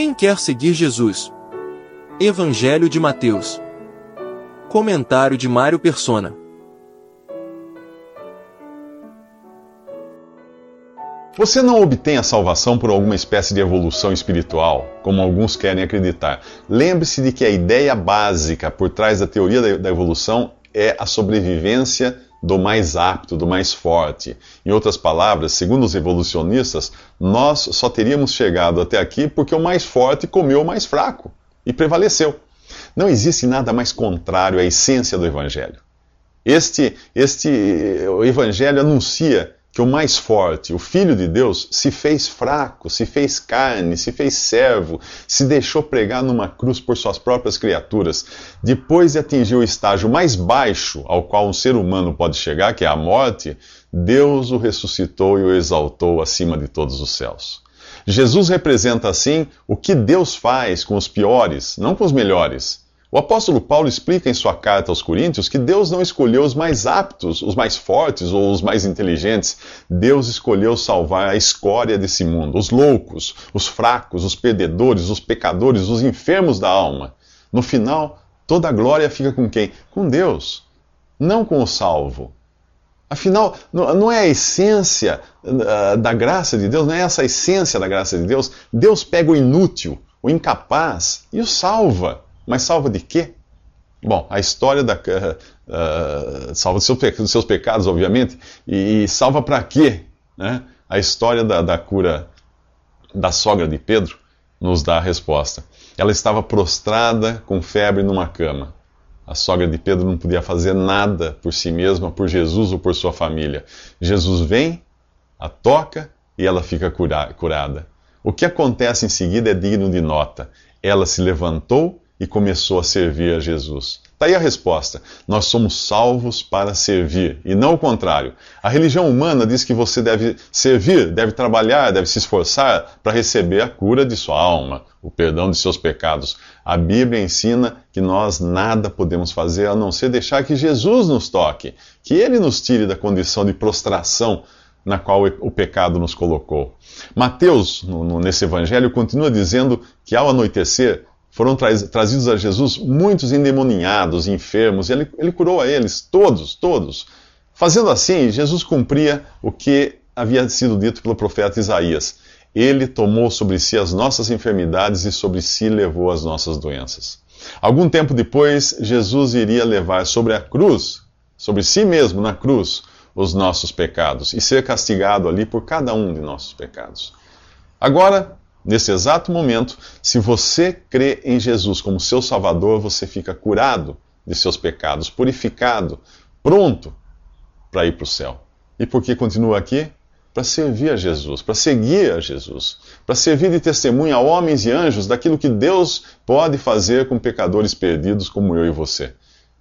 Quem quer seguir Jesus? Evangelho de Mateus. Comentário de Mário Persona. Você não obtém a salvação por alguma espécie de evolução espiritual, como alguns querem acreditar. Lembre-se de que a ideia básica por trás da teoria da evolução é a sobrevivência do mais apto, do mais forte. Em outras palavras, segundo os evolucionistas, nós só teríamos chegado até aqui porque o mais forte comeu o mais fraco e prevaleceu. Não existe nada mais contrário à essência do Evangelho. Este, este o Evangelho anuncia que o mais forte, o Filho de Deus, se fez fraco, se fez carne, se fez servo, se deixou pregar numa cruz por suas próprias criaturas. Depois de atingir o estágio mais baixo ao qual um ser humano pode chegar, que é a morte, Deus o ressuscitou e o exaltou acima de todos os céus. Jesus representa assim o que Deus faz com os piores, não com os melhores. O apóstolo Paulo explica em sua carta aos Coríntios que Deus não escolheu os mais aptos, os mais fortes ou os mais inteligentes. Deus escolheu salvar a escória desse mundo, os loucos, os fracos, os perdedores, os pecadores, os enfermos da alma. No final, toda a glória fica com quem? Com Deus, não com o salvo. Afinal, não é a essência uh, da graça de Deus, não é essa a essência da graça de Deus. Deus pega o inútil, o incapaz e o salva. Mas salva de quê? Bom, a história da. Uh, salva dos seus, pecados, obviamente, e, e salva para quê? Né? A história da, da cura da sogra de Pedro nos dá a resposta. Ela estava prostrada com febre numa cama. A sogra de Pedro não podia fazer nada por si mesma, por Jesus ou por sua família. Jesus vem, a toca e ela fica cura curada. O que acontece em seguida é digno de nota. Ela se levantou e começou a servir a Jesus. Está aí a resposta. Nós somos salvos para servir, e não o contrário. A religião humana diz que você deve servir, deve trabalhar, deve se esforçar para receber a cura de sua alma, o perdão de seus pecados. A Bíblia ensina que nós nada podemos fazer a não ser deixar que Jesus nos toque, que Ele nos tire da condição de prostração na qual o pecado nos colocou. Mateus, no, no, nesse evangelho, continua dizendo que ao anoitecer, foram trazidos a Jesus muitos endemoninhados, enfermos, e ele, ele curou a eles, todos, todos. Fazendo assim, Jesus cumpria o que havia sido dito pelo profeta Isaías. Ele tomou sobre si as nossas enfermidades e sobre si levou as nossas doenças. Algum tempo depois, Jesus iria levar sobre a cruz, sobre si mesmo na cruz, os nossos pecados e ser castigado ali por cada um de nossos pecados. Agora, Nesse exato momento, se você crê em Jesus como seu Salvador, você fica curado de seus pecados, purificado, pronto para ir para o céu. E por que continua aqui? Para servir a Jesus, para seguir a Jesus, para servir de testemunha a homens e anjos daquilo que Deus pode fazer com pecadores perdidos como eu e você.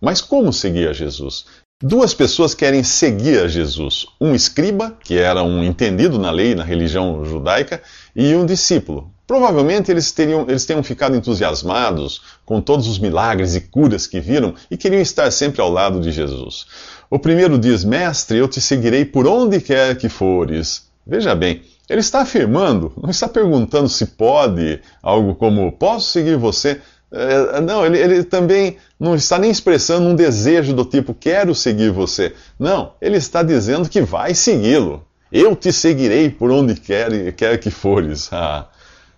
Mas como seguir a Jesus? Duas pessoas querem seguir a Jesus: um escriba, que era um entendido na lei, na religião judaica, e um discípulo. Provavelmente eles, teriam, eles tenham ficado entusiasmados com todos os milagres e curas que viram e queriam estar sempre ao lado de Jesus. O primeiro diz: Mestre, eu te seguirei por onde quer que fores. Veja bem, ele está afirmando, não está perguntando se pode, algo como: Posso seguir você? É, não, ele, ele, também não está nem expressando um desejo do tipo quero seguir você. Não, ele está dizendo que vai segui-lo. Eu te seguirei por onde quer, quer que fores. Ah,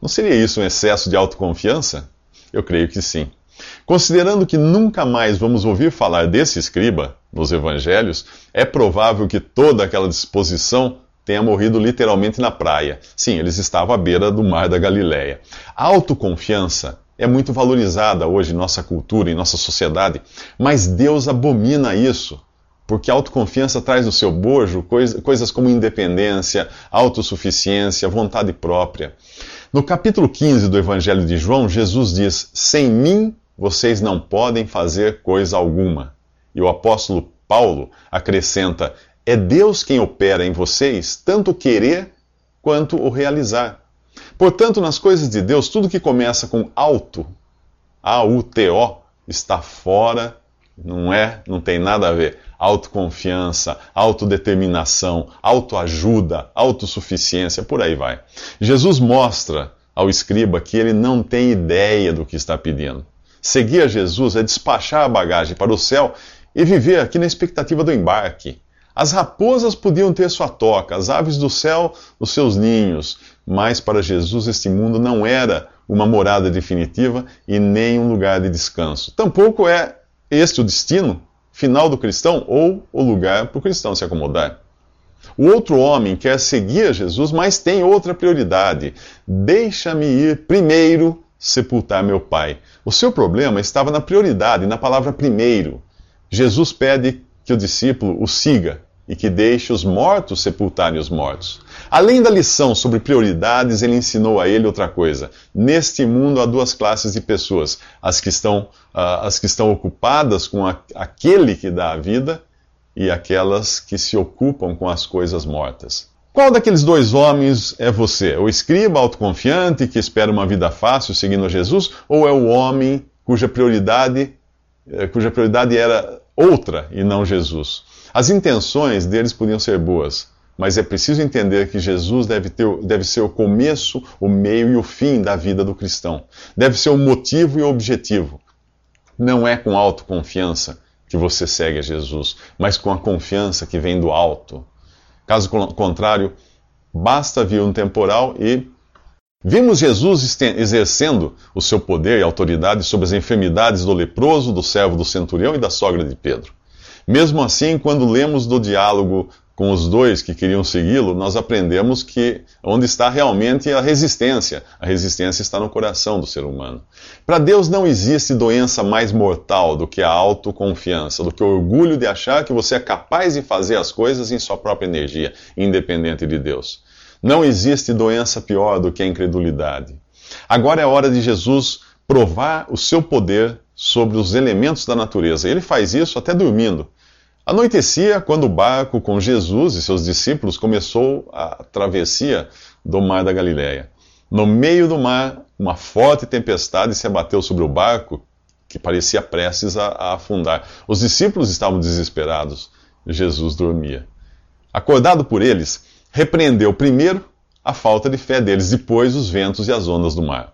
não seria isso um excesso de autoconfiança? Eu creio que sim. Considerando que nunca mais vamos ouvir falar desse escriba nos evangelhos, é provável que toda aquela disposição tenha morrido literalmente na praia. Sim, eles estavam à beira do mar da Galileia. A autoconfiança é muito valorizada hoje em nossa cultura, em nossa sociedade, mas Deus abomina isso, porque a autoconfiança traz no seu bojo coisas como independência, autossuficiência, vontade própria. No capítulo 15 do Evangelho de João, Jesus diz: Sem mim vocês não podem fazer coisa alguma. E o apóstolo Paulo acrescenta: É Deus quem opera em vocês, tanto querer quanto o realizar. Portanto, nas coisas de Deus, tudo que começa com auto, A-U-T-O, está fora, não é, não tem nada a ver. Autoconfiança, autodeterminação, autoajuda, autossuficiência, por aí vai. Jesus mostra ao escriba que ele não tem ideia do que está pedindo. Seguir a Jesus é despachar a bagagem para o céu e viver aqui na expectativa do embarque. As raposas podiam ter sua toca, as aves do céu os seus ninhos, mas para Jesus este mundo não era uma morada definitiva e nem um lugar de descanso. Tampouco é este o destino final do cristão ou o lugar para o cristão se acomodar. O outro homem quer seguir a Jesus, mas tem outra prioridade. Deixa-me ir primeiro sepultar meu pai. O seu problema estava na prioridade, na palavra primeiro. Jesus pede que o discípulo o siga e que deixe os mortos sepultarem os mortos. Além da lição sobre prioridades, ele ensinou a ele outra coisa. Neste mundo há duas classes de pessoas: as que estão, uh, as que estão ocupadas com a, aquele que dá a vida e aquelas que se ocupam com as coisas mortas. Qual daqueles dois homens é você? O escriba autoconfiante que espera uma vida fácil seguindo a Jesus, ou é o homem cuja prioridade, eh, cuja prioridade era outra e não Jesus? As intenções deles podiam ser boas, mas é preciso entender que Jesus deve, ter, deve ser o começo, o meio e o fim da vida do cristão. Deve ser o motivo e o objetivo. Não é com autoconfiança que você segue a Jesus, mas com a confiança que vem do alto. Caso contrário, basta vir um temporal e. Vimos Jesus exercendo o seu poder e autoridade sobre as enfermidades do leproso, do servo do centurião e da sogra de Pedro. Mesmo assim, quando lemos do diálogo com os dois que queriam segui-lo, nós aprendemos que onde está realmente a resistência. A resistência está no coração do ser humano. Para Deus não existe doença mais mortal do que a autoconfiança, do que o orgulho de achar que você é capaz de fazer as coisas em sua própria energia, independente de Deus. Não existe doença pior do que a incredulidade. Agora é hora de Jesus provar o seu poder sobre os elementos da natureza. Ele faz isso até dormindo. Anoitecia quando o barco com Jesus e seus discípulos começou a travessia do mar da Galiléia. No meio do mar, uma forte tempestade se abateu sobre o barco, que parecia prestes a, a afundar. Os discípulos estavam desesperados. Jesus dormia. Acordado por eles, repreendeu primeiro a falta de fé deles, depois os ventos e as ondas do mar.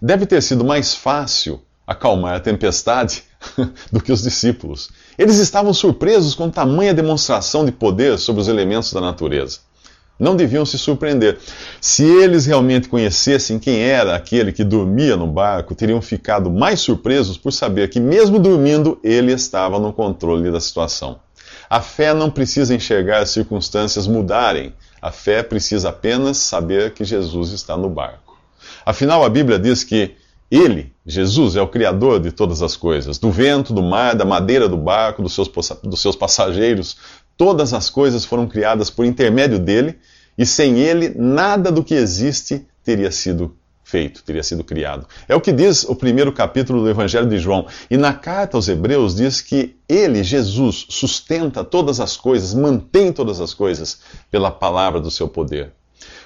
Deve ter sido mais fácil acalmar a tempestade do que os discípulos. Eles estavam surpresos com tamanha demonstração de poder sobre os elementos da natureza. Não deviam se surpreender. Se eles realmente conhecessem quem era aquele que dormia no barco, teriam ficado mais surpresos por saber que, mesmo dormindo, ele estava no controle da situação. A fé não precisa enxergar as circunstâncias mudarem. A fé precisa apenas saber que Jesus está no barco. Afinal, a Bíblia diz que ele, Jesus, é o Criador de todas as coisas, do vento, do mar, da madeira do barco, dos seus, dos seus passageiros. Todas as coisas foram criadas por intermédio dele, e sem ele, nada do que existe teria sido feito, teria sido criado. É o que diz o primeiro capítulo do Evangelho de João. E na carta aos Hebreus diz que ele, Jesus, sustenta todas as coisas, mantém todas as coisas pela palavra do seu poder.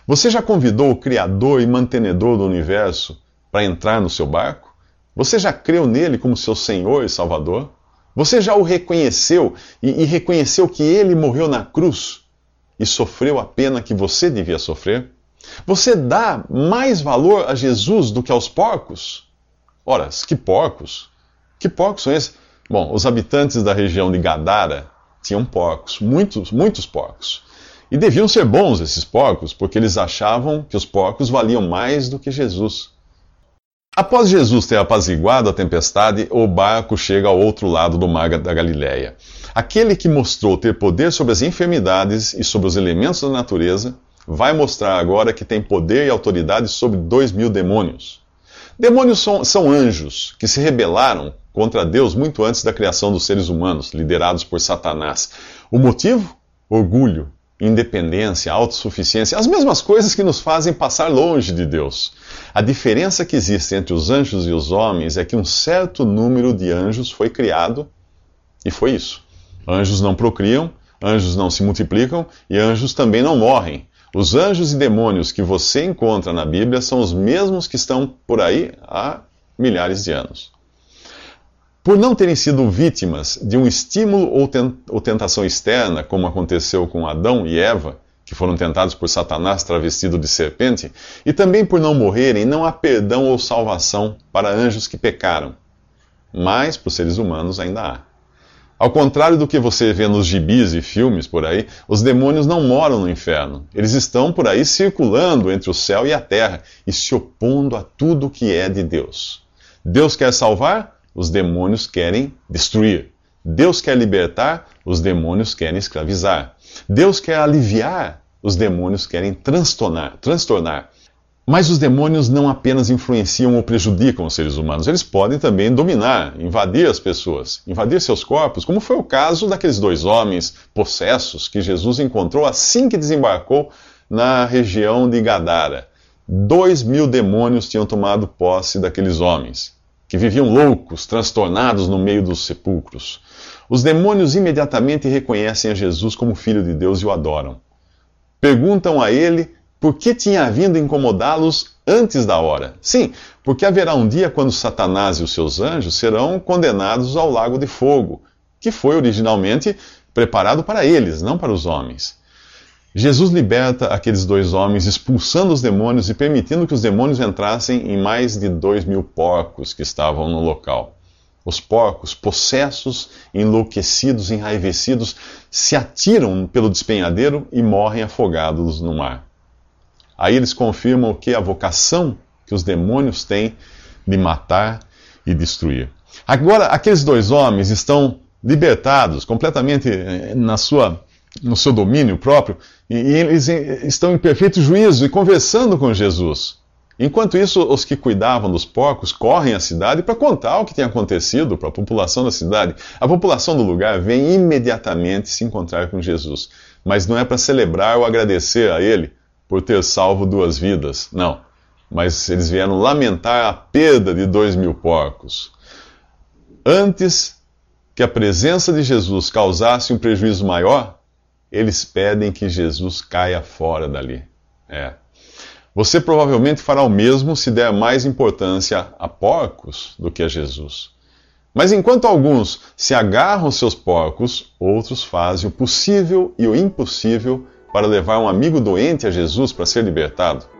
Você já convidou o Criador e mantenedor do universo? Para entrar no seu barco? Você já creu nele como seu Senhor e Salvador? Você já o reconheceu e, e reconheceu que ele morreu na cruz e sofreu a pena que você devia sofrer? Você dá mais valor a Jesus do que aos porcos? Ora, que porcos? Que porcos são esses? Bom, os habitantes da região de Gadara tinham porcos, muitos, muitos porcos. E deviam ser bons esses porcos, porque eles achavam que os porcos valiam mais do que Jesus. Após Jesus ter apaziguado a tempestade, o barco chega ao outro lado do mar da Galiléia. Aquele que mostrou ter poder sobre as enfermidades e sobre os elementos da natureza, vai mostrar agora que tem poder e autoridade sobre dois mil demônios. Demônios são, são anjos que se rebelaram contra Deus muito antes da criação dos seres humanos, liderados por Satanás. O motivo? Orgulho, independência, autossuficiência, as mesmas coisas que nos fazem passar longe de Deus. A diferença que existe entre os anjos e os homens é que um certo número de anjos foi criado e foi isso. Anjos não procriam, anjos não se multiplicam e anjos também não morrem. Os anjos e demônios que você encontra na Bíblia são os mesmos que estão por aí há milhares de anos. Por não terem sido vítimas de um estímulo ou tentação externa, como aconteceu com Adão e Eva, que foram tentados por Satanás travestido de serpente, e também por não morrerem, não há perdão ou salvação para anjos que pecaram. Mas para os seres humanos ainda há. Ao contrário do que você vê nos gibis e filmes por aí, os demônios não moram no inferno. Eles estão por aí circulando entre o céu e a terra e se opondo a tudo que é de Deus. Deus quer salvar, os demônios querem destruir. Deus quer libertar, os demônios querem escravizar. Deus quer aliviar, os demônios querem transtornar. transtornar. Mas os demônios não apenas influenciam ou prejudicam os seres humanos, eles podem também dominar, invadir as pessoas, invadir seus corpos, como foi o caso daqueles dois homens possessos que Jesus encontrou assim que desembarcou na região de Gadara. Dois mil demônios tinham tomado posse daqueles homens, que viviam loucos, transtornados no meio dos sepulcros. Os demônios imediatamente reconhecem a Jesus como Filho de Deus e o adoram. Perguntam a ele por que tinha vindo incomodá-los antes da hora? Sim, porque haverá um dia quando Satanás e os seus anjos serão condenados ao lago de fogo, que foi originalmente preparado para eles, não para os homens. Jesus liberta aqueles dois homens, expulsando os demônios e permitindo que os demônios entrassem em mais de dois mil porcos que estavam no local. Os porcos, possessos, enlouquecidos, enraivecidos, se atiram pelo despenhadeiro e morrem afogados no mar. Aí eles confirmam que a vocação que os demônios têm de matar e destruir. Agora, aqueles dois homens estão libertados, completamente eh, na sua, no seu domínio próprio, e, e eles estão em perfeito juízo e conversando com Jesus. Enquanto isso, os que cuidavam dos porcos correm à cidade para contar o que tem acontecido para a população da cidade. A população do lugar vem imediatamente se encontrar com Jesus, mas não é para celebrar ou agradecer a ele por ter salvo duas vidas. Não. Mas eles vieram lamentar a perda de dois mil porcos. Antes que a presença de Jesus causasse um prejuízo maior, eles pedem que Jesus caia fora dali. É. Você provavelmente fará o mesmo se der mais importância a porcos do que a Jesus. Mas enquanto alguns se agarram aos seus porcos, outros fazem o possível e o impossível para levar um amigo doente a Jesus para ser libertado?